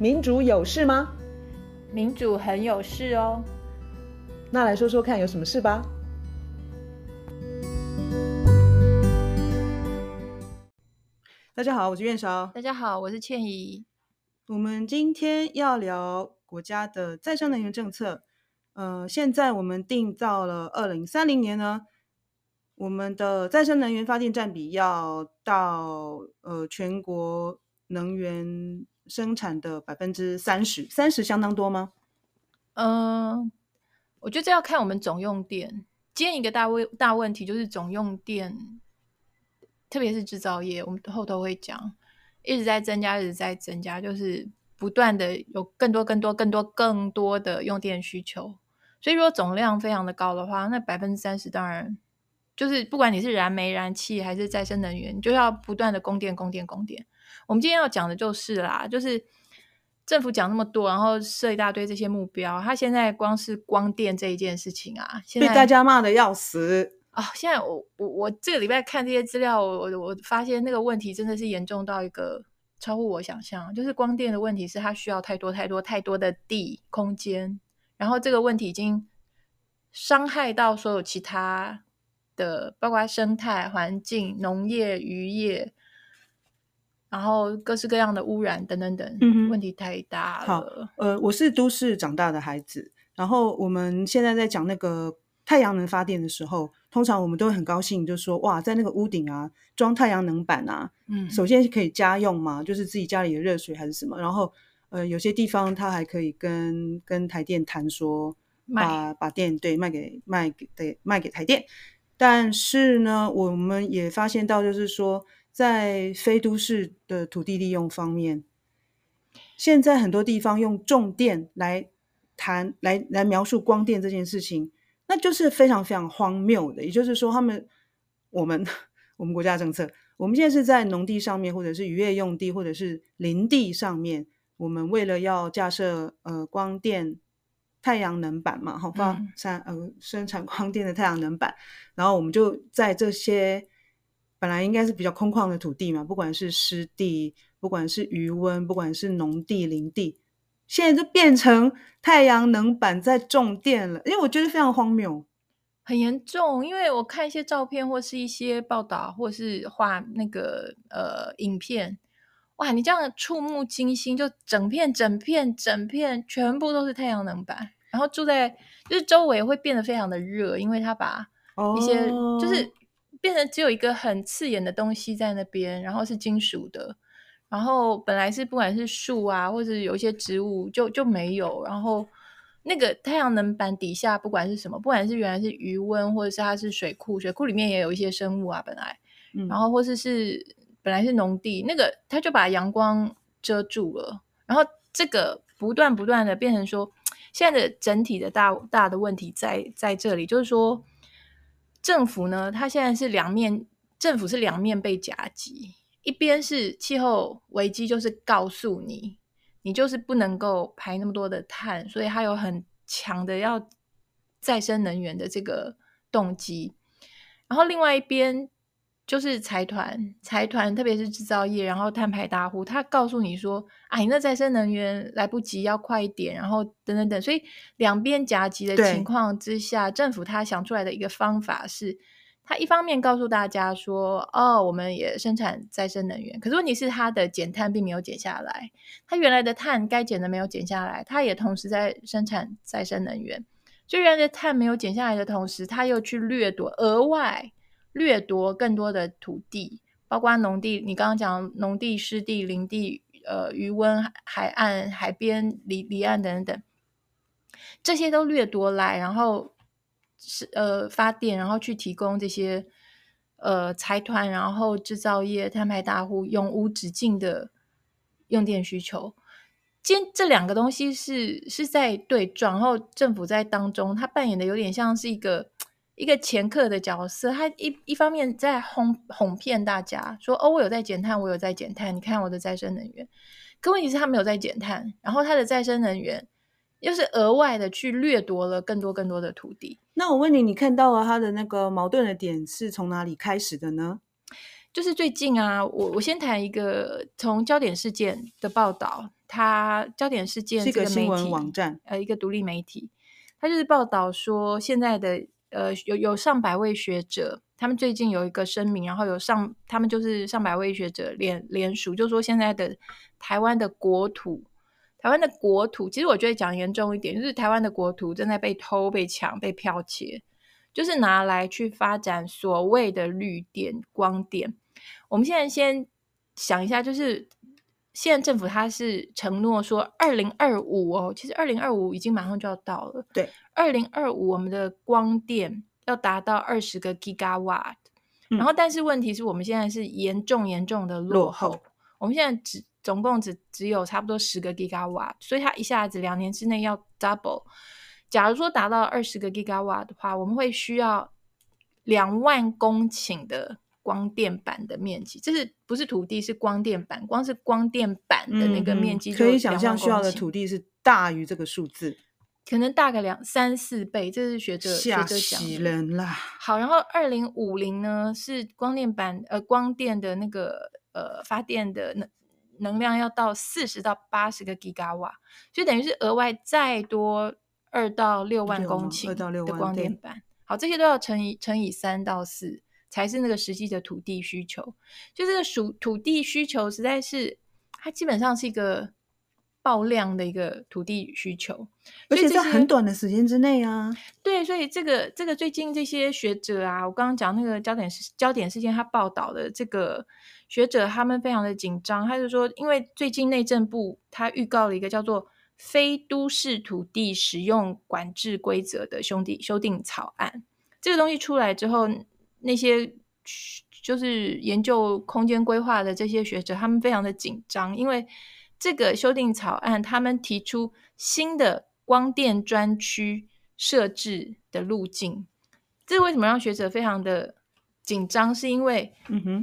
民主有事吗？民主很有事哦。那来说说看，有什么事吧？大家好，我是苑韶。大家好，我是倩怡。我们今天要聊国家的再生能源政策。呃，现在我们定到了二零三零年呢，我们的再生能源发电占比要到呃全国能源生产的百分之三十，三十相当多吗？嗯、我觉得这要看我们总用电。今天一个大问大问题就是总用电，特别是制造业，我们后头会讲，一直在增加，一直在增加，就是不断的有更多、更多、更多、更多的用电需求。所以如果总量非常的高的话，那百分之三十当然。就是不管你是燃煤、燃气还是再生能源，就要不断的供电、供电、供电。我们今天要讲的就是啦，就是政府讲那么多，然后设一大堆这些目标，他现在光是光电这一件事情啊，现在被大家骂的要死啊、哦！现在我我我这个礼拜看这些资料，我我发现那个问题真的是严重到一个超乎我想象。就是光电的问题是它需要太多太多太多的地空间，然后这个问题已经伤害到所有其他。的包括生态环境、农业、渔业，然后各式各样的污染等等等，嗯，问题太大了。好，呃，我是都市长大的孩子，然后我们现在在讲那个太阳能发电的时候，通常我们都会很高兴，就说哇，在那个屋顶啊装太阳能板啊，嗯，首先可以家用嘛，就是自己家里的热水还是什么，然后呃，有些地方它还可以跟跟台电谈说，把把电对卖给卖给对卖给台电。但是呢，我们也发现到，就是说，在非都市的土地利用方面，现在很多地方用重电来谈、来来描述光电这件事情，那就是非常非常荒谬的。也就是说，他们、我们、我们国家政策，我们现在是在农地上面，或者是渔业用地，或者是林地上面，我们为了要架设呃光电。太阳能板嘛，好发生呃生产光电的太阳能板，然后我们就在这些本来应该是比较空旷的土地嘛，不管是湿地，不管是余温，不管是农地林地，现在就变成太阳能板在种电了，因为我觉得非常荒谬，很严重。因为我看一些照片或是一些报道，或是画那个呃影片。哇，你这样触目惊心，就整片、整片、整片全部都是太阳能板，然后住在就是周围会变得非常的热，因为它把一些、oh. 就是变成只有一个很刺眼的东西在那边，然后是金属的，然后本来是不管是树啊，或者有一些植物就就没有，然后那个太阳能板底下不管是什么，不管是原来是余温，或者是它是水库，水库里面也有一些生物啊，本来，嗯、然后或者是是。本来是农地，那个它就把阳光遮住了，然后这个不断不断的变成说，现在的整体的大大的问题在在这里，就是说政府呢，它现在是两面，政府是两面被夹击，一边是气候危机，就是告诉你，你就是不能够排那么多的碳，所以它有很强的要再生能源的这个动机，然后另外一边。就是财团，财团特别是制造业，然后碳排大户，他告诉你说：“啊，你那再生能源来不及，要快一点。”然后等等等，所以两边夹击的情况之下，政府他想出来的一个方法是，他一方面告诉大家说：“哦，我们也生产再生能源。”可是问题是，它的减碳并没有减下来，它原来的碳该减的没有减下来，它也同时在生产再生能源。就原来的碳没有减下来的同时，他又去掠夺额外。掠夺更多的土地，包括农地，你刚刚讲农地、湿地、林地、呃，鱼塭、海岸、海边、离离岸等等，这些都掠夺来，然后是呃发电，然后去提供这些呃财团，然后制造业、摊牌大户永无止境的用电需求。今这两个东西是是在对撞，然后政府在当中，他扮演的有点像是一个。一个前客的角色，他一一方面在哄哄骗大家说：“哦，我有在减碳，我有在减碳，你看我的再生能源。”可问题是，他没有在减碳，然后他的再生能源又是额外的去掠夺了更多更多的土地。那我问你，你看到了他的那个矛盾的点是从哪里开始的呢？就是最近啊，我我先谈一个从焦点事件的报道，它焦点事件是一个新闻网站，呃，一个独立媒体，它就是报道说现在的呃有有上百位学者，他们最近有一个声明，然后有上他们就是上百位学者联联署，就说现在的台湾的国土，台湾的国土，其实我觉得讲严重一点，就是台湾的国土正在被偷、被抢、被剽窃。就是拿来去发展所谓的绿电、光电。我们现在先想一下，就是现在政府它是承诺说，二零二五哦，其实二零二五已经马上就要到了。对，二零二五我们的光电要达到二十个 gigawatt，嗯，然后但是问题是我们现在是严重严重的落后。落后。我们现在只总共只只有差不多十个 gigawatt，所以它一下子两年之内要 double。假如说达到二十个 gigawatt 的话，我们会需要两万公顷的光电板的面积。这是不是土地？是光电板，光是光电板的那个面积，可以想象需要的土地是大于这个数字，可能大个两三四倍。这是学者吓死人啦！好，然后二零五零呢是光电板呃光电的那个呃发电的能能量要到四十到八十个 gigawatt，就等于是额外再多。二到六万公顷的光电板，好，这些都要乘以乘以三到四，才是那个实际的土地需求。就这个属土地需求，实在是它基本上是一个爆量的一个土地需求，而且在很短的时间之内啊。对，所以这个这个最近这些学者啊，我刚刚讲那个焦点事焦点事件，他报道的这个学者，他们非常的紧张，他就说，因为最近内政部他预告了一个叫做。非都市土地使用管制规则的兄弟修订草案，这个东西出来之后，那些就是研究空间规划的这些学者，他们非常的紧张，因为这个修订草案，他们提出新的光电专区设置的路径。这为什么让学者非常的紧张？是因为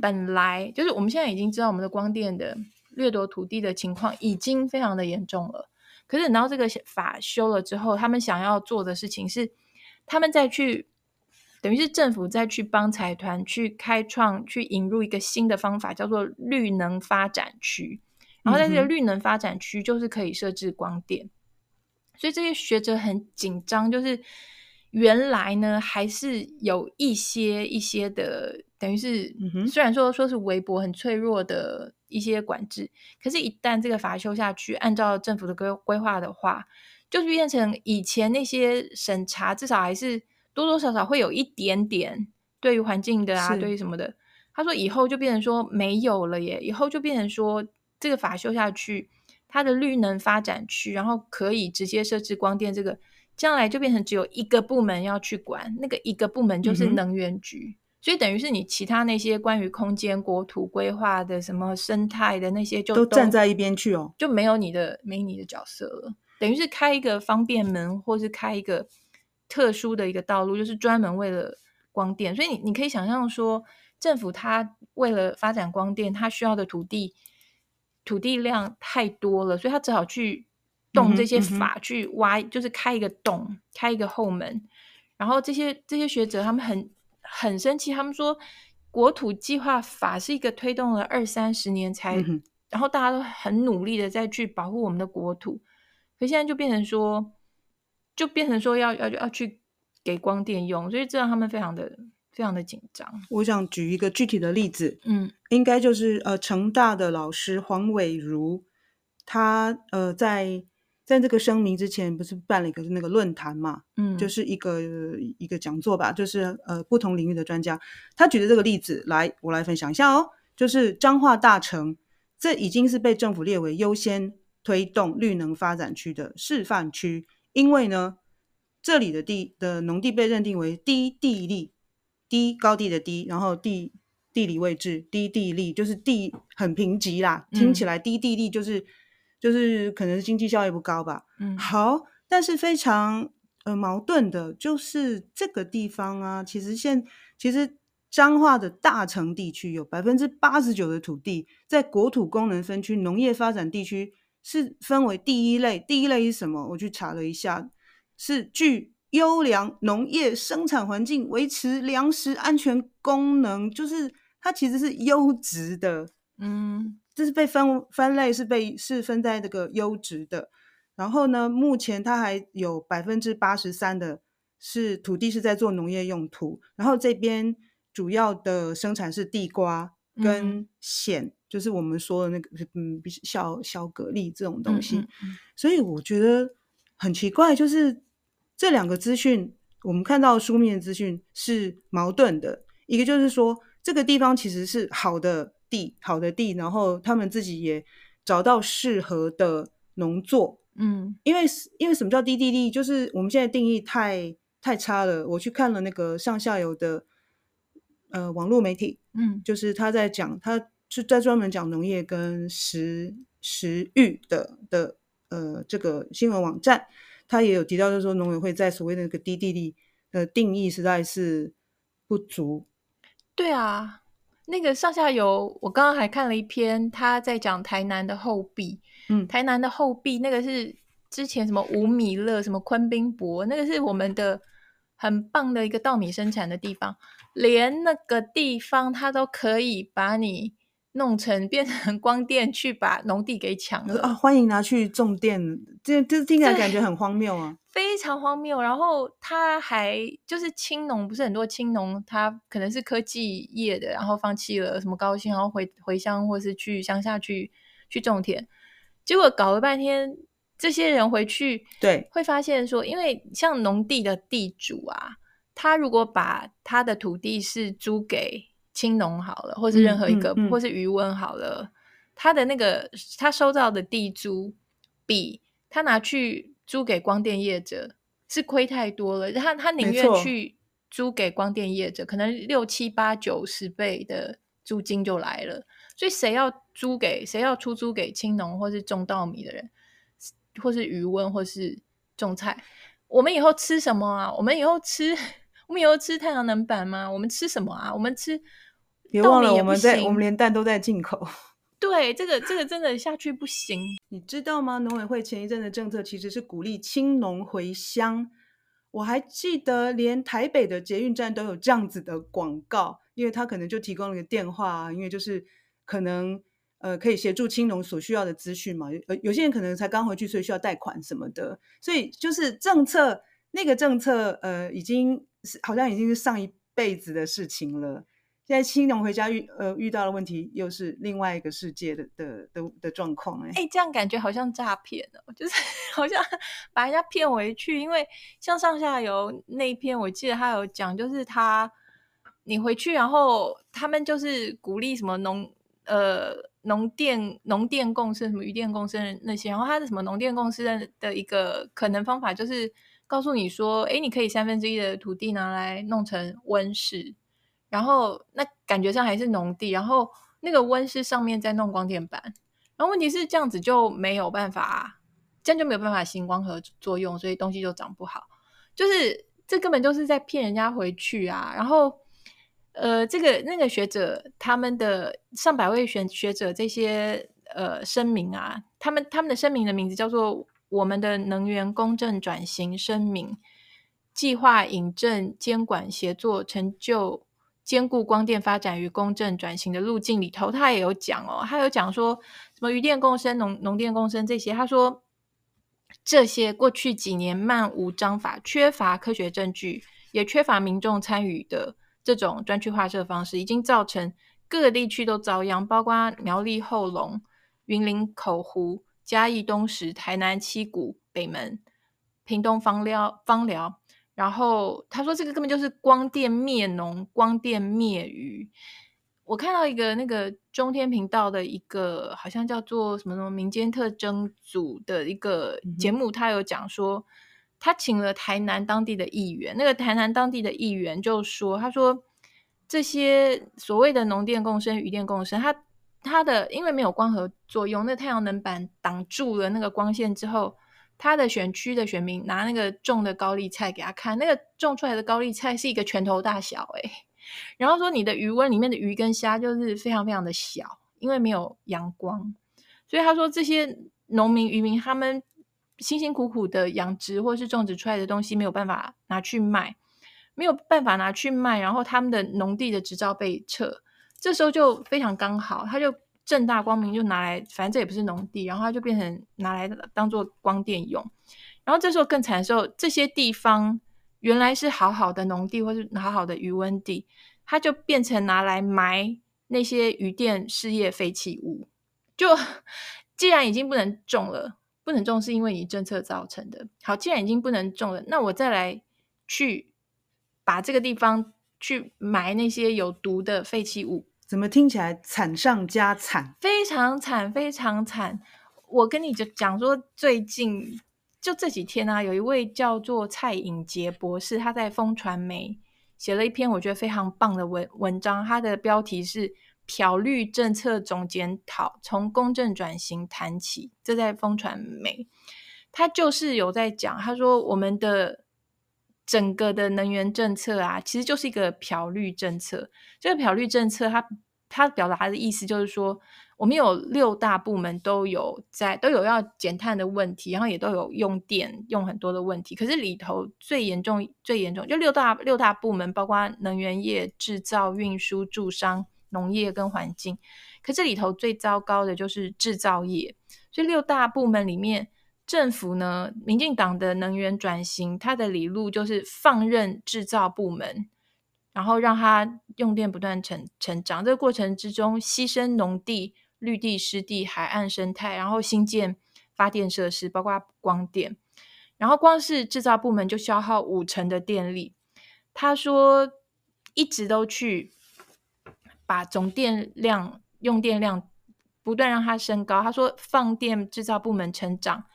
本来就是我们现在已经知道，我们的光电的掠夺土地的情况已经非常的严重了。可是等到这个法修了之后，他们想要做的事情是，他们再去，等于是政府再去帮财团去开创、去引入一个新的方法，叫做绿能发展区。然后在这个绿能发展区，就是可以设置光电。嗯、所以这些学者很紧张，就是原来呢，还是有一些一些的，等于是，虽然说说是微薄、很脆弱的。一些管制，可是，一旦这个法修下去，按照政府的规规划的话，就变成以前那些审查，至少还是多多少少会有一点点对于环境的啊，对于什么的。他说以后就变成说没有了耶，以后就变成说这个法修下去，它的绿能发展区，然后可以直接设置光电，这个将来就变成只有一个部门要去管，那个一个部门就是能源局。嗯所以等于是你其他那些关于空间、国土规划的、什么生态的那些就，就都站在一边去哦，就没有你的没你的角色了。等于是开一个方便门，或是开一个特殊的一个道路，就是专门为了光电。所以你你可以想象说，政府它为了发展光电，它需要的土地土地量太多了，所以它只好去动这些法、嗯、去挖，就是开一个洞，开一个后门。然后这些这些学者他们很。很生气，他们说国土计划法是一个推动了二三十年才，嗯、然后大家都很努力的在去保护我们的国土，可现在就变成说，就变成说要要要去给光电用，所以这让他们非常的非常的紧张。我想举一个具体的例子，嗯，应该就是呃成大的老师黄伟如，他呃在。在这个声明之前，不是办了一个那个论坛嘛？嗯，就是一个一个讲座吧，就是呃不同领域的专家，他举的这个例子来，我来分享一下哦。就是彰化大城，这已经是被政府列为优先推动绿能发展区的示范区，因为呢，这里的地的农地被认定为低地利，低高地的低，然后地地理位置低地利，就是地很贫瘠啦，听起来低地利就是。就是可能是经济效益不高吧，嗯，好，但是非常呃矛盾的，就是这个地方啊，其实现其实彰化的大城地区有百分之八十九的土地在国土功能分区农业发展地区是分为第一类，第一类是什么？我去查了一下，是具优良农业生产环境、维持粮食安全功能，就是它其实是优质的，嗯，这是被分分类是被是分在这个优质的。然后呢，目前它还有百分之八十三的是土地是在做农业用途，然后这边主要的生产是地瓜跟藓，嗯、就是我们说的那个嗯，小小蛤蜊这种东西。嗯嗯嗯，所以我觉得很奇怪，就是这两个资讯，我们看到书面资讯是矛盾的。一个就是说，这个地方其实是好的地，好的地，然后他们自己也找到适合的农作。嗯，因为因为什么叫低地利？就是我们现在定义太太差了。我去看了那个上下游的呃网络媒体，嗯，就是他在讲，他是在专门讲农业跟食食育的的呃这个新闻网站，他也有提到，就是说农委会在所谓的那个低地利的定义实在是不足。对啊，那个上下游，我刚刚还看了一篇，他在讲台南的后壁。嗯，台南的后壁那个是之前什么五米勒、什么昆宾博，那个是我们的很棒的一个稻米生产的地方，连那个地方他都可以把你弄成变成光电去把农地给抢了啊！欢迎拿去种电，这这听起来感觉很荒谬啊，非常荒谬。然后他还就是青农，不是很多青农，他可能是科技业的，然后放弃了什么高薪，然后回回乡或是去乡下去去种田。结果搞了半天，这些人回去，对，会发现说，因为像农地的地主啊，他如果把他的土地是租给青农好了，或是任何一个，嗯嗯嗯、或是渔塭好了，他的那个他收到的地租，比他拿去租给光电业者是亏太多了。他他宁愿去租给光电业者，可能六七八九十倍的租金就来了。所以谁要租给谁要出租给青农或是种稻米的人，或是渔塭或是种菜，我们以后吃什么啊？我们以后吃 我们以后吃太阳能板吗？我们吃什么啊？我们吃别忘了我们在我们连蛋都在进口。对，这个这个真的下去不行。你知道吗？农委会前一阵的政策其实是鼓励青农回乡。我还记得连台北的捷运站都有这样子的广告，因为他可能就提供了一个电话啊，因为就是。可能呃可以协助青农所需要的资讯嘛？呃，有些人可能才刚回去，所以需要贷款什么的。所以就是政策那个政策呃已经是好像已经是上一辈子的事情了。现在青农回家遇呃遇到的问题又是另外一个世界的的的的状况哎哎，这样感觉好像诈骗哦，就是 好像 把人家骗回去。因为像上下游那一篇，我记得他有讲，就是他你回去，然后他们就是鼓励什么农。呃，农电农电共生，什么渔电共生那些，然后他的什么农电共生的一个可能方法，就是告诉你说，哎，你可以三分之一的土地拿来弄成温室，然后那感觉上还是农地，然后那个温室上面在弄光电板，然后问题是这样子就没有办法，这样就没有办法行光合作用，所以东西就长不好，就是这根本就是在骗人家回去啊，然后。呃，这个那个学者他们的上百位学学者这些呃声明啊，他们他们的声明的名字叫做《我们的能源公正转型声明》，计划引证监管协作，成就兼顾光电发展与公正转型的路径里头，他也有讲哦，他有讲说什么渔电共生、农农电共生这些，他说这些过去几年漫无章法，缺乏科学证据，也缺乏民众参与的。这种专区划设方式已经造成各个地区都遭殃，包括苗栗后龙、云林口湖、嘉义东石、台南七股、北门、屏东枋寮、枋寮。然后他说，这个根本就是光电灭农、光电灭渔。我看到一个那个中天频道的一个好像叫做什么什么民间特征组的一个节目，他有讲说。他请了台南当地的议员，那个台南当地的议员就说：“他说这些所谓的农电共生、渔电共生，他他的因为没有光合作用，那太阳能板挡住了那个光线之后，他的选区的选民拿那个种的高丽菜给他看，那个种出来的高丽菜是一个拳头大小，诶，然后说你的鱼塭里面的鱼跟虾就是非常非常的小，因为没有阳光，所以他说这些农民渔民他们。”辛辛苦苦的养殖或是种植出来的东西没有办法拿去卖，没有办法拿去卖，然后他们的农地的执照被撤，这时候就非常刚好，他就正大光明就拿来，反正这也不是农地，然后它就变成拿来当做光电用。然后这时候更惨的时候，这些地方原来是好好的农地或是好好的余温地，它就变成拿来埋那些渔电事业废弃物。就既然已经不能种了，不能种是因为你政策造成的。好，既然已经不能种了，那我再来去把这个地方去埋那些有毒的废弃物，怎么听起来惨上加惨？非常惨，非常惨。我跟你就讲说，最近就这几天啊，有一位叫做蔡颖杰博士，他在风传媒写了一篇我觉得非常棒的文文章，他的标题是。漂绿政策总检讨，从公正转型谈起。这在风传媒，他就是有在讲。他说，我们的整个的能源政策啊，其实就是一个漂绿政策。这个漂绿政策它，它表达的意思就是说，我们有六大部门都有在都有要减碳的问题，然后也都有用电用很多的问题。可是里头最严重、最严重就六大六大部门，包括能源业、制造、运输、住商。农业跟环境，可这里头最糟糕的就是制造业。所以六大部门里面，政府呢，民进党的能源转型，它的理路就是放任制造部门，然后让它用电不断成成长。这个过程之中，牺牲农地、绿地、湿地、海岸生态，然后新建发电设施，包括光电。然后光是制造部门就消耗五成的电力。他说，一直都去。把总电量、用电量不断让它升高。他说，放电制造部门成长，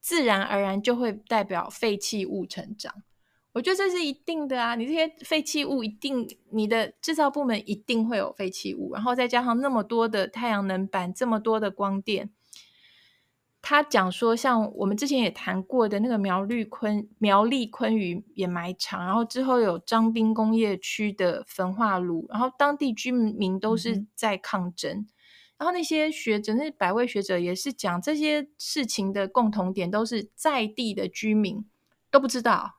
自然而然就会代表废弃物成长。我觉得这是一定的啊！你这些废弃物一定，你的制造部门一定会有废弃物，然后再加上那么多的太阳能板，这么多的光电。他讲说，像我们之前也谈过的那个苗栗昆苗栗昆鱼掩埋场，然后之后有张滨工业区的焚化炉，然后当地居民都是在抗争，嗯、然后那些学者，那些百位学者也是讲这些事情的共同点，都是在地的居民都不知道，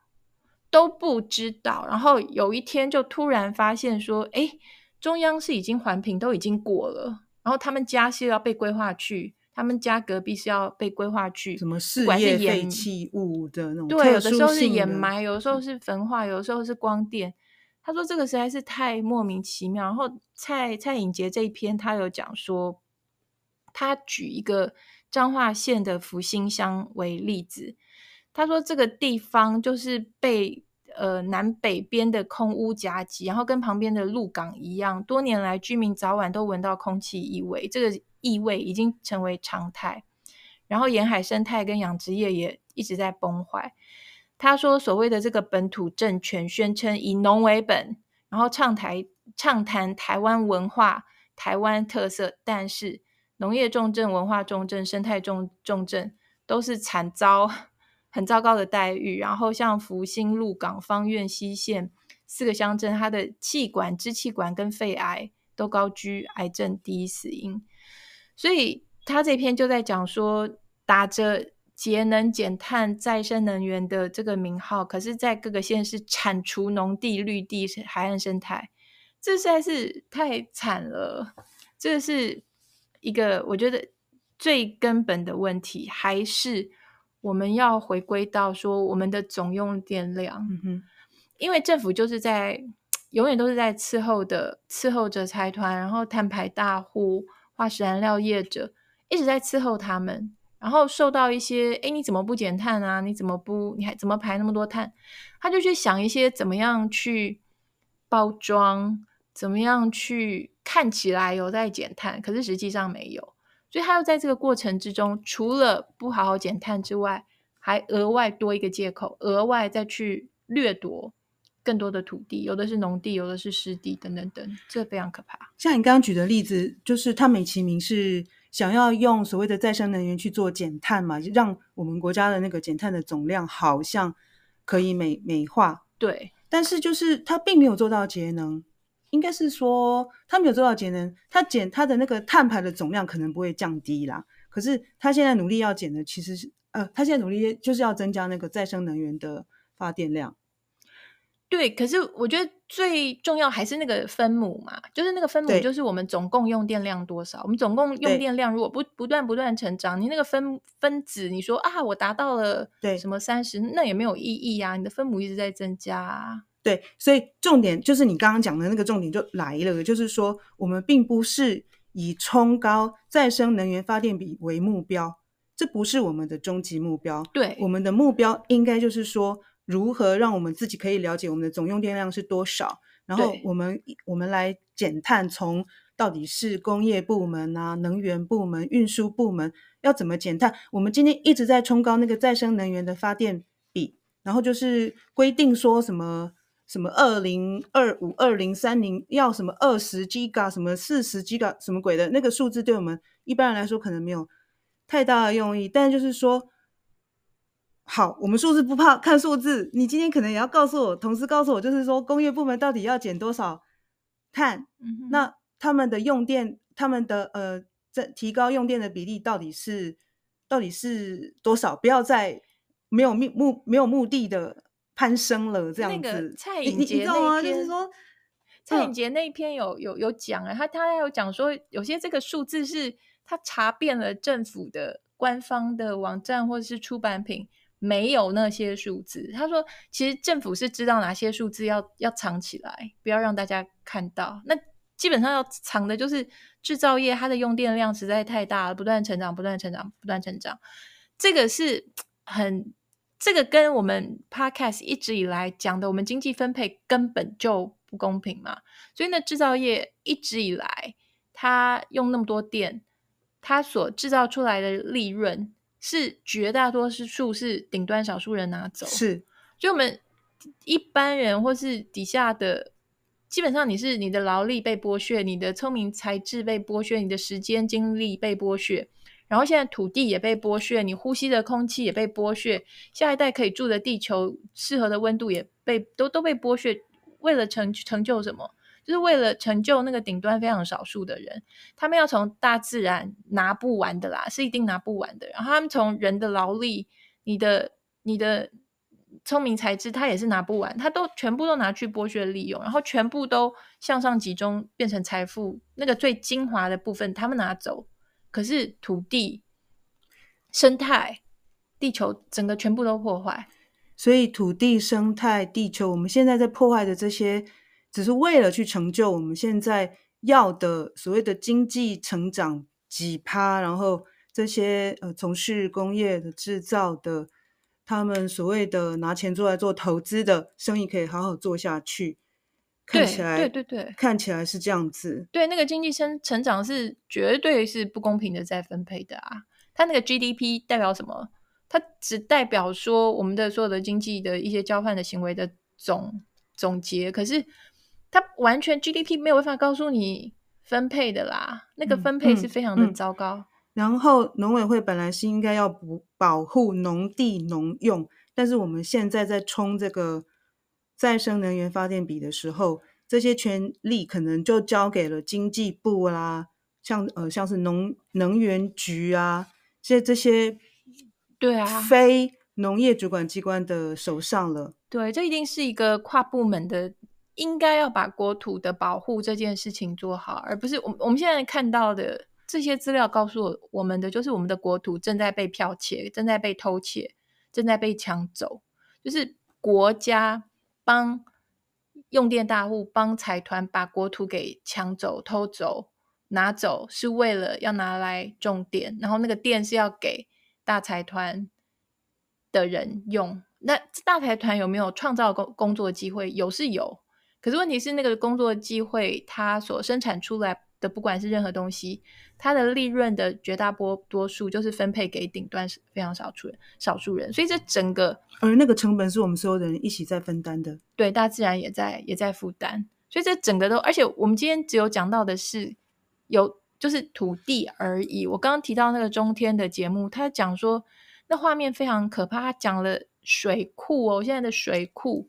都不知道，然后有一天就突然发现说，哎，中央是已经环评都已经过了，然后他们家是要被规划去。他们家隔壁是要被规划去什么事业废弃物的那种，对，有的时候是掩埋，有的时候是焚化，有的时候是光电。他说这个实在是太莫名其妙。然后蔡蔡颖杰这一篇，他有讲说，他举一个彰化县的福兴乡为例子。他说这个地方就是被呃南北边的空屋夹击，然后跟旁边的鹿港一样，多年来居民早晚都闻到空气异味。这个。异味已经成为常态，然后沿海生态跟养殖业也一直在崩坏。他说，所谓的这个本土政权宣称以农为本，然后畅台畅谈台湾文化、台湾特色，但是农业重镇、文化重镇、生态重重镇都是惨遭很糟糕的待遇。然后像福兴、鹿港、芳苑、溪县四个乡镇，它的气管、支气管跟肺癌都高居癌症第一死因。所以他这篇就在讲说，打着节能减碳、再生能源的这个名号，可是，在各个县市铲除农地、绿地、海岸生态，这实在是太惨了。这是一个我觉得最根本的问题，还是我们要回归到说我们的总用电量。嗯哼，因为政府就是在永远都是在伺候的伺候着财团，然后碳排大户。化石燃料业者一直在伺候他们，然后受到一些，哎，你怎么不减碳啊？你怎么不？你还怎么排那么多碳？他就去想一些怎么样去包装，怎么样去看起来有在减碳，可是实际上没有。所以他又在这个过程之中，除了不好好减碳之外，还额外多一个借口，额外再去掠夺。更多的土地，有的是农地，有的是湿地，等等等，这非常可怕。像你刚刚举的例子，就是他美其名是想要用所谓的再生能源去做减碳嘛，让我们国家的那个减碳的总量好像可以美美化。对，但是就是它并没有做到节能，应该是说他没有做到节能，他减他的那个碳排的总量可能不会降低啦。可是他现在努力要减的，其实是呃，他现在努力就是要增加那个再生能源的发电量。对，可是我觉得最重要还是那个分母嘛，就是那个分母就是我们总共用电量多少。我们总共用电量如果不不断不断成长，你那个分分子，你说啊，我达到了对什么三十，那也没有意义啊。你的分母一直在增加啊。对，所以重点就是你刚刚讲的那个重点就来了，就是说我们并不是以冲高再生能源发电比为目标，这不是我们的终极目标。对，我们的目标应该就是说。如何让我们自己可以了解我们的总用电量是多少？然后我们我们来减碳，从到底是工业部门啊、能源部门、运输部门要怎么减碳？我们今天一直在冲高那个再生能源的发电比，然后就是规定说什么什么二零二五、二零三零要什么二十 Giga、什么四十 Giga 什么鬼的那个数字，对我们一般人来说可能没有太大的用意，但就是说。好，我们数字不怕看数字。你今天可能也要告诉我，同时告诉我，就是说工业部门到底要减多少碳？嗯、那他们的用电，他们的呃，在提高用电的比例到底是到底是多少？不要再没有目没有目的的攀升了，这样子。那个蔡颖杰那篇，就是说蔡颖杰那一篇有有有讲啊，他他有讲说，有些这个数字是他查遍了政府的官方的网站或者是出版品。没有那些数字，他说，其实政府是知道哪些数字要要藏起来，不要让大家看到。那基本上要藏的就是制造业，它的用电量实在太大了，不断成长，不断成长，不断成长。这个是很，这个跟我们 Podcast 一直以来讲的，我们经济分配根本就不公平嘛。所以呢，制造业一直以来，它用那么多电，它所制造出来的利润。是绝大多数是顶端少数人拿走，是，就我们一般人或是底下的，基本上你是你的劳力被剥削，你的聪明才智被剥削，你的时间精力被剥削，然后现在土地也被剥削，你呼吸的空气也被剥削，下一代可以住的地球适合的温度也被都都被剥削，为了成成就什么？就是为了成就那个顶端非常少数的人，他们要从大自然拿不完的啦，是一定拿不完的。然后他们从人的劳力、你的、你的聪明才智，他也是拿不完，他都全部都拿去剥削利用，然后全部都向上集中，变成财富那个最精华的部分，他们拿走。可是土地、生态、地球整个全部都破坏，所以土地、生态、地球，我们现在在破坏的这些。只是为了去成就我们现在要的所谓的经济成长几趴，然后这些呃从事工业的制造的，他们所谓的拿钱出来做投资的生意可以好好做下去，看起来对对对对，看起来是这样子。对，那个经济生成长是绝对是不公平的再分配的啊！它那个 GDP 代表什么？它只代表说我们的所有的经济的一些交换的行为的总总结，可是。它完全 GDP 没有办法告诉你分配的啦，那个分配是非常的糟糕。嗯嗯嗯、然后农委会本来是应该要保保护农地农用，但是我们现在在冲这个再生能源发电比的时候，这些权利可能就交给了经济部啦，像呃像是农能源局啊，这些这些对啊非农业主管机关的手上了。对，这一定是一个跨部门的。应该要把国土的保护这件事情做好，而不是我们我们现在看到的这些资料告诉我们的，就是我们的国土正在被剽窃，正在被偷窃，正在被抢走。就是国家帮用电大户、帮财团把国土给抢走、偷走、拿走，是为了要拿来种电，然后那个电是要给大财团的人用。那大财团有没有创造工工作机会？有是有。可是问题是，那个工作机会，它所生产出来的，不管是任何东西，它的利润的绝大多多数就是分配给顶端非常少数人，少数人。所以这整个，而那个成本是我们所有的人一起在分担的。对，大自然也在也在负担。所以这整个都，而且我们今天只有讲到的是有就是土地而已。我刚刚提到那个中天的节目，他讲说那画面非常可怕，他讲了水库哦，现在的水库。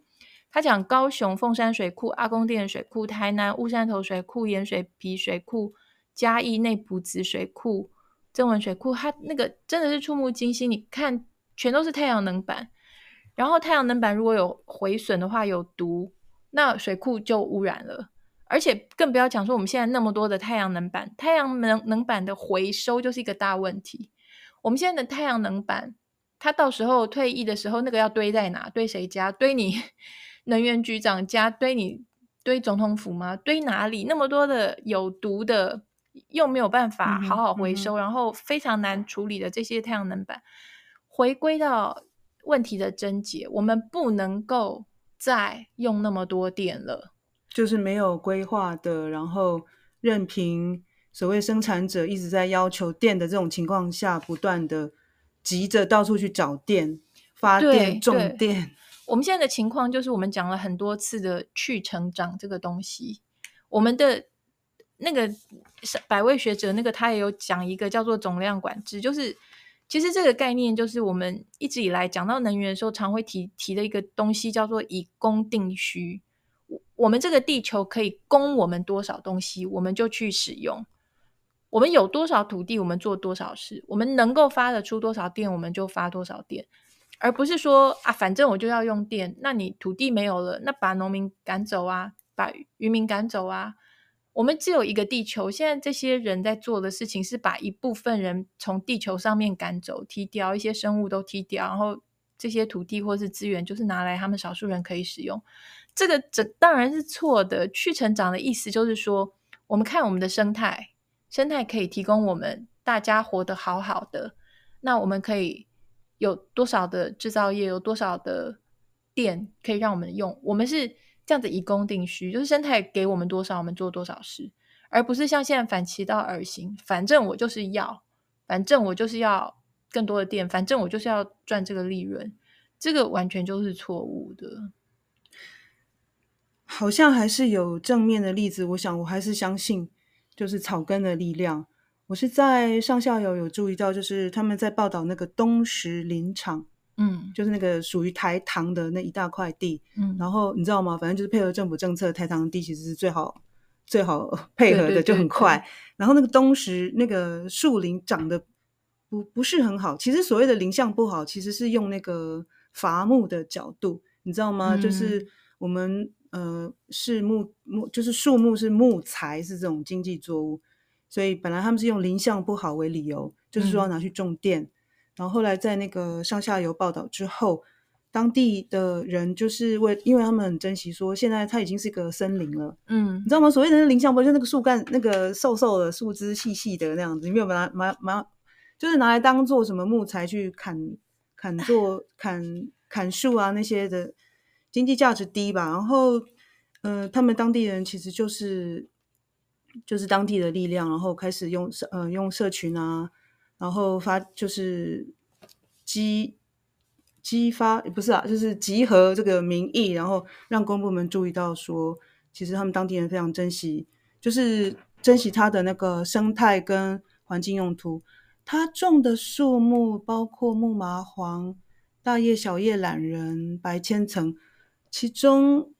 他讲高雄凤山水库、阿公店水库、台南雾山头水库、盐水皮水库、嘉义内埔子水库、曾文水库，它那个真的是触目惊心。你看，全都是太阳能板，然后太阳能板如果有毁损的话，有毒，那水库就污染了。而且更不要讲说，我们现在那么多的太阳能板，太阳能能板的回收就是一个大问题。我们现在的太阳能板，它到时候退役的时候，那个要堆在哪？堆谁家？堆你能源局长家？堆你堆总统府吗？堆哪里？那么多的有毒的，又没有办法好好回收，嗯嗯、然后非常难处理的这些太阳能板，回归到问题的症结，我们不能够再用那么多电了。就是没有规划的，然后任凭所谓生产者一直在要求电的这种情况下，不断的急着到处去找电、发电、种电。我们现在的情况就是，我们讲了很多次的去成长这个东西。我们的那个百位学者，那个他也有讲一个叫做总量管制，就是其实这个概念就是我们一直以来讲到能源的时候，常会提提的一个东西，叫做以供定需。我们这个地球可以供我们多少东西，我们就去使用。我们有多少土地，我们做多少事。我们能够发得出多少电，我们就发多少电，而不是说啊，反正我就要用电。那你土地没有了，那把农民赶走啊，把渔民赶走啊。我们只有一个地球，现在这些人在做的事情是把一部分人从地球上面赶走，踢掉一些生物都踢掉，然后这些土地或是资源就是拿来他们少数人可以使用。这个这当然是错的。去成长的意思就是说，我们看我们的生态，生态可以提供我们大家活得好好的。那我们可以有多少的制造业，有多少的电可以让我们用？我们是这样子以供定需，就是生态给我们多少，我们做多少事，而不是像现在反其道而行。反正我就是要，反正我就是要更多的电，反正我就是要赚这个利润。这个完全就是错误的。好像还是有正面的例子，我想我还是相信，就是草根的力量。我是在上下游有注意到，就是他们在报道那个东石林场，嗯，就是那个属于台糖的那一大块地，嗯，然后你知道吗？反正就是配合政府政策，台糖地其实是最好最好配合的，对对对对，就很快。然后那个东石那个树林长得不不是很好，其实所谓的林相不好，其实是用那个伐木的角度，你知道吗？嗯、就是我们。呃，是木木，就是树木是木材，是这种经济作物，所以本来他们是用林相不好为理由，就是说要拿去种电。嗯、然后后来在那个上下游报道之后，当地的人就是为，因为他们很珍惜，说现在它已经是一个森林了。嗯，你知道吗？所谓的林相，不就那个树干，那个瘦瘦的树枝，细细的那样子，你没有把它拿拿，就是拿来当做什么木材去砍砍做砍砍树啊那些的。经济价值低吧，然后，呃，他们当地人其实就是就是当地的力量，然后开始用社呃用社群啊，然后发就是激激发不是啊，就是集合这个民意，然后让公部门注意到说，其实他们当地人非常珍惜，就是珍惜它的那个生态跟环境用途，他种的树木包括木麻黄、大叶小叶榄仁、白千层。其中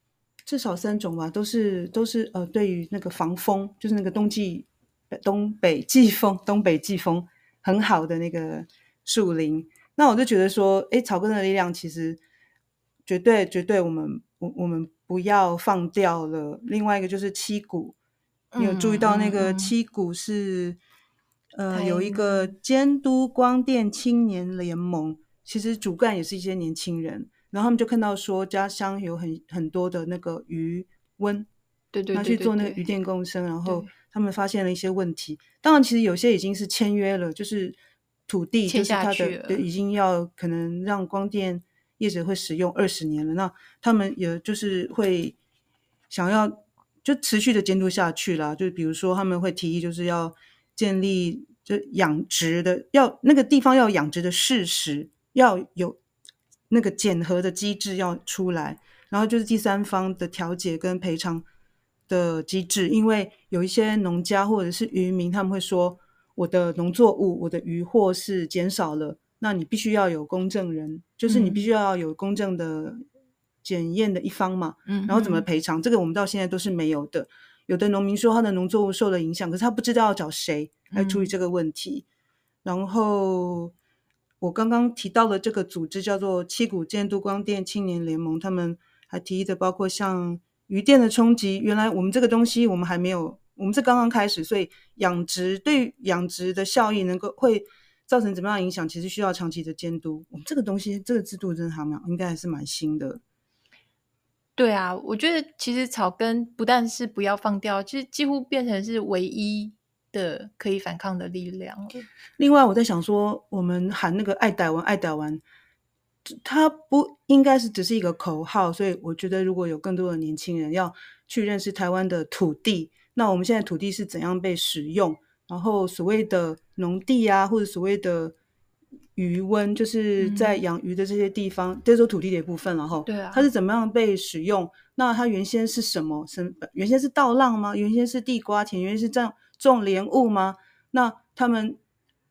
至少三种吧，都是都是呃，对于那个防风，就是那个冬季东北季风，东北季风很好的那个树林。那我就觉得说，诶，草根的力量其实绝对绝对，我们我我们不要放掉了。另外一个就是七股，你有注意到那个七股是、嗯、呃有一个监督光电青年联盟，其实主干也是一些年轻人。然后他们就看到说，家乡有很很多的那个鱼温，对对，拿去做那个鱼电共生，然后他们发现了一些问题。当然，其实有些已经是签约了，就是土地就是他的已经要可能让光电业者会使用二十年了。那他们也就是会想要就持续的监督下去啦。就比如说他们会提议，就是要建立就养殖的，要那个地方要养殖的事实要有。那个检核的机制要出来，然后就是第三方的调解跟赔偿的机制，因为有一些农家或者是渔民，他们会说我的农作物、我的渔获是减少了，那你必须要有公证人，就是你必须要有公正的检验的一方嘛，嗯，然后怎么赔偿？这个我们到现在都是没有的。有的农民说他的农作物受了影响，可是他不知道要找谁来处理这个问题，然后。我刚刚提到的这个组织叫做七股监督光电青年联盟，他们还提议的包括像渔电的冲击。原来我们这个东西我们还没有，我们是刚刚开始，所以养殖对养殖的效益能够会造成怎么样影响，其实需要长期的监督。我们这个东西这个制度真的还蛮应该还是蛮新的。对啊，我觉得其实草根不但是不要放掉，其实几乎变成是唯一的可以反抗的力量。另外，我在想说，我们喊那个爱台湾，爱台湾，它不应该是只是一个口号。所以，我觉得如果有更多的年轻人要去认识台湾的土地，那我们现在土地是怎样被使用？然后，所谓的农地啊，或者所谓的。渔温就是在养鱼的这些地方，这是、嗯、土地的一部分，然后，对啊，它是怎么样被使用？那它原先是什么？是原先是稻浪吗？原先是地瓜田？原先是这样种莲雾吗？那他们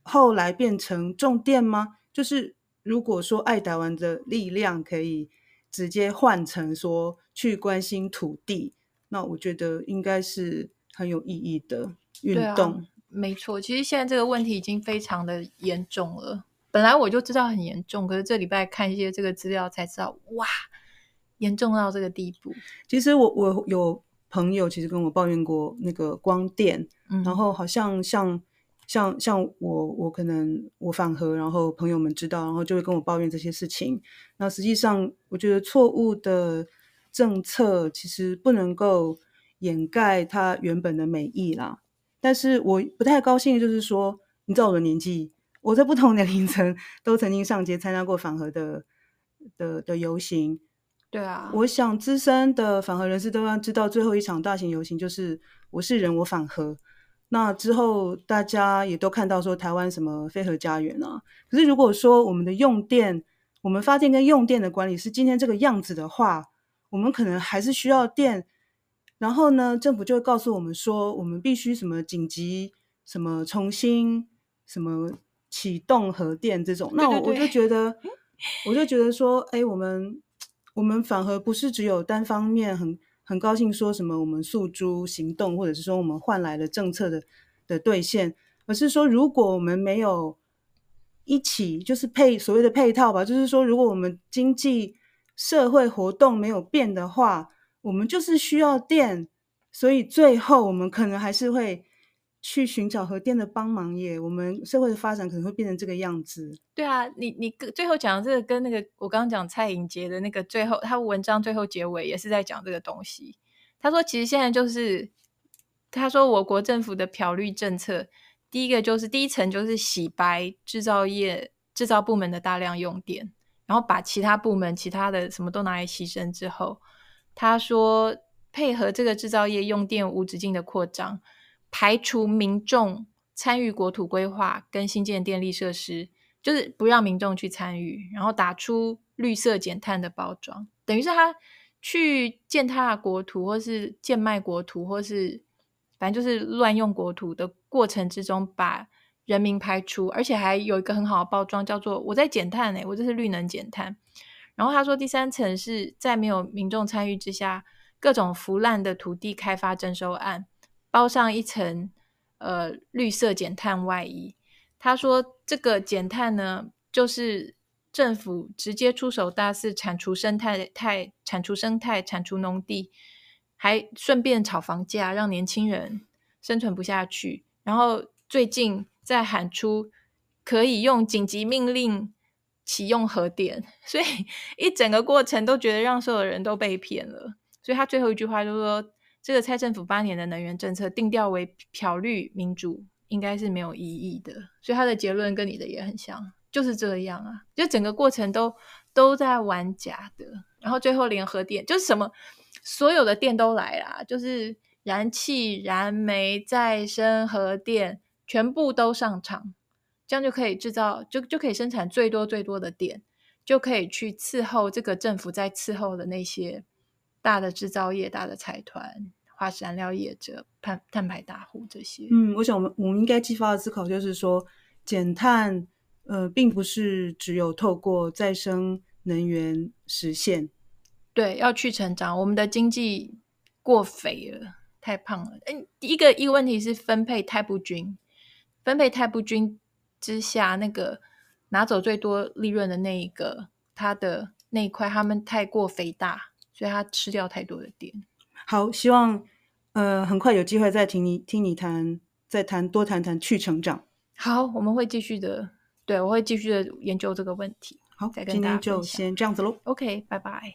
后来变成种电吗？就是如果说爱台湾的力量可以直接换成说去关心土地，那我觉得应该是很有意义的运动。啊、没错，其实现在这个问题已经非常的严重了。本来我就知道很严重，可是这礼拜看一些这个资料才知道，哇，严重到这个地步。其实我我有朋友其实跟我抱怨过那个光电，嗯、然后好像像像像我我可能我反核，然后朋友们知道，然后就会跟我抱怨这些事情。那实际上我觉得错误的政策其实不能够掩盖它原本的美意啦。但是我不太高兴，就是说，你知道我的年纪。我在不同年龄层都曾经上街参加过反核的的的游行，对啊，我想资深的反核人士都要知道，最后一场大型游行就是我是人，我反核。那之后大家也都看到说台湾什么非核家园啊，可是如果说我们的用电，我们发电跟用电的管理是今天这个样子的话，我们可能还是需要电。然后呢，政府就会告诉我们说，我们必须什么紧急什么重新什么。启动核电这种，那我我就觉得，我就觉得说，哎，我们我们反而不是只有单方面很很高兴说什么我们诉诸行动，或者是说我们换来了政策的的兑现，而是说如果我们没有一起就是配所谓的配套吧，就是说如果我们经济社会活动没有变的话，我们就是需要电，所以最后我们可能还是会。去寻找核电的帮忙耶，我们社会的发展可能会变成这个样子。对啊，你你最后讲的这个跟那个我刚刚讲蔡颖杰的那个最后，他文章最后结尾也是在讲这个东西。他说，其实现在就是他说我国政府的漂绿政策，第一个就是第一层就是洗白制造业制造部门的大量用电，然后把其他部门其他的什么都拿来牺牲之后，他说配合这个制造业用电无止境的扩张。排除民众参与国土规划跟新建电力设施，就是不让民众去参与，然后打出绿色减碳的包装，等于是他去践踏国土，或是贱卖国土，或是反正就是乱用国土的过程之中，把人民排除，而且还有一个很好的包装，叫做我在减碳诶，我这是绿能减碳。然后他说第三层是在没有民众参与之下，各种腐烂的土地开发征收案。包上一层呃绿色减碳外衣，他说这个减碳呢，就是政府直接出手大肆铲除生态、态铲除生态、铲除农地，还顺便炒房价，让年轻人生存不下去。然后最近再喊出可以用紧急命令启用核电，所以 一整个过程都觉得让所有人都被骗了。所以他最后一句话就是说。这个蔡政府八年的能源政策定调为漂绿民主，应该是没有意义的。所以他的结论跟你的也很像，就是这样啊，就整个过程都都在玩假的。然后最后联合电就是什么，所有的电都来啦，就是燃气、燃煤、再生、核电，全部都上场，这样就可以制造，就就可以生产最多最多的电，就可以去伺候这个政府在伺候的那些。大的制造业、大的财团、化石燃料业者、碳碳排大户这些，嗯，我想我们我们应该激发的思考就是说，减碳，呃，并不是只有透过再生能源实现，对，要去成长。我们的经济过肥了，太胖了。嗯，第一个一个问题是分配太不均，分配太不均之下，那个拿走最多利润的那一个，他的那一块他们太过肥大，所以他吃掉太多的点。好，希望呃很快有机会再听你听你谈，再谈多谈谈去成长。好，我们会继续的，对，我会继续的研究这个问题。好，再跟大家今天就先这样子喽。OK，拜拜。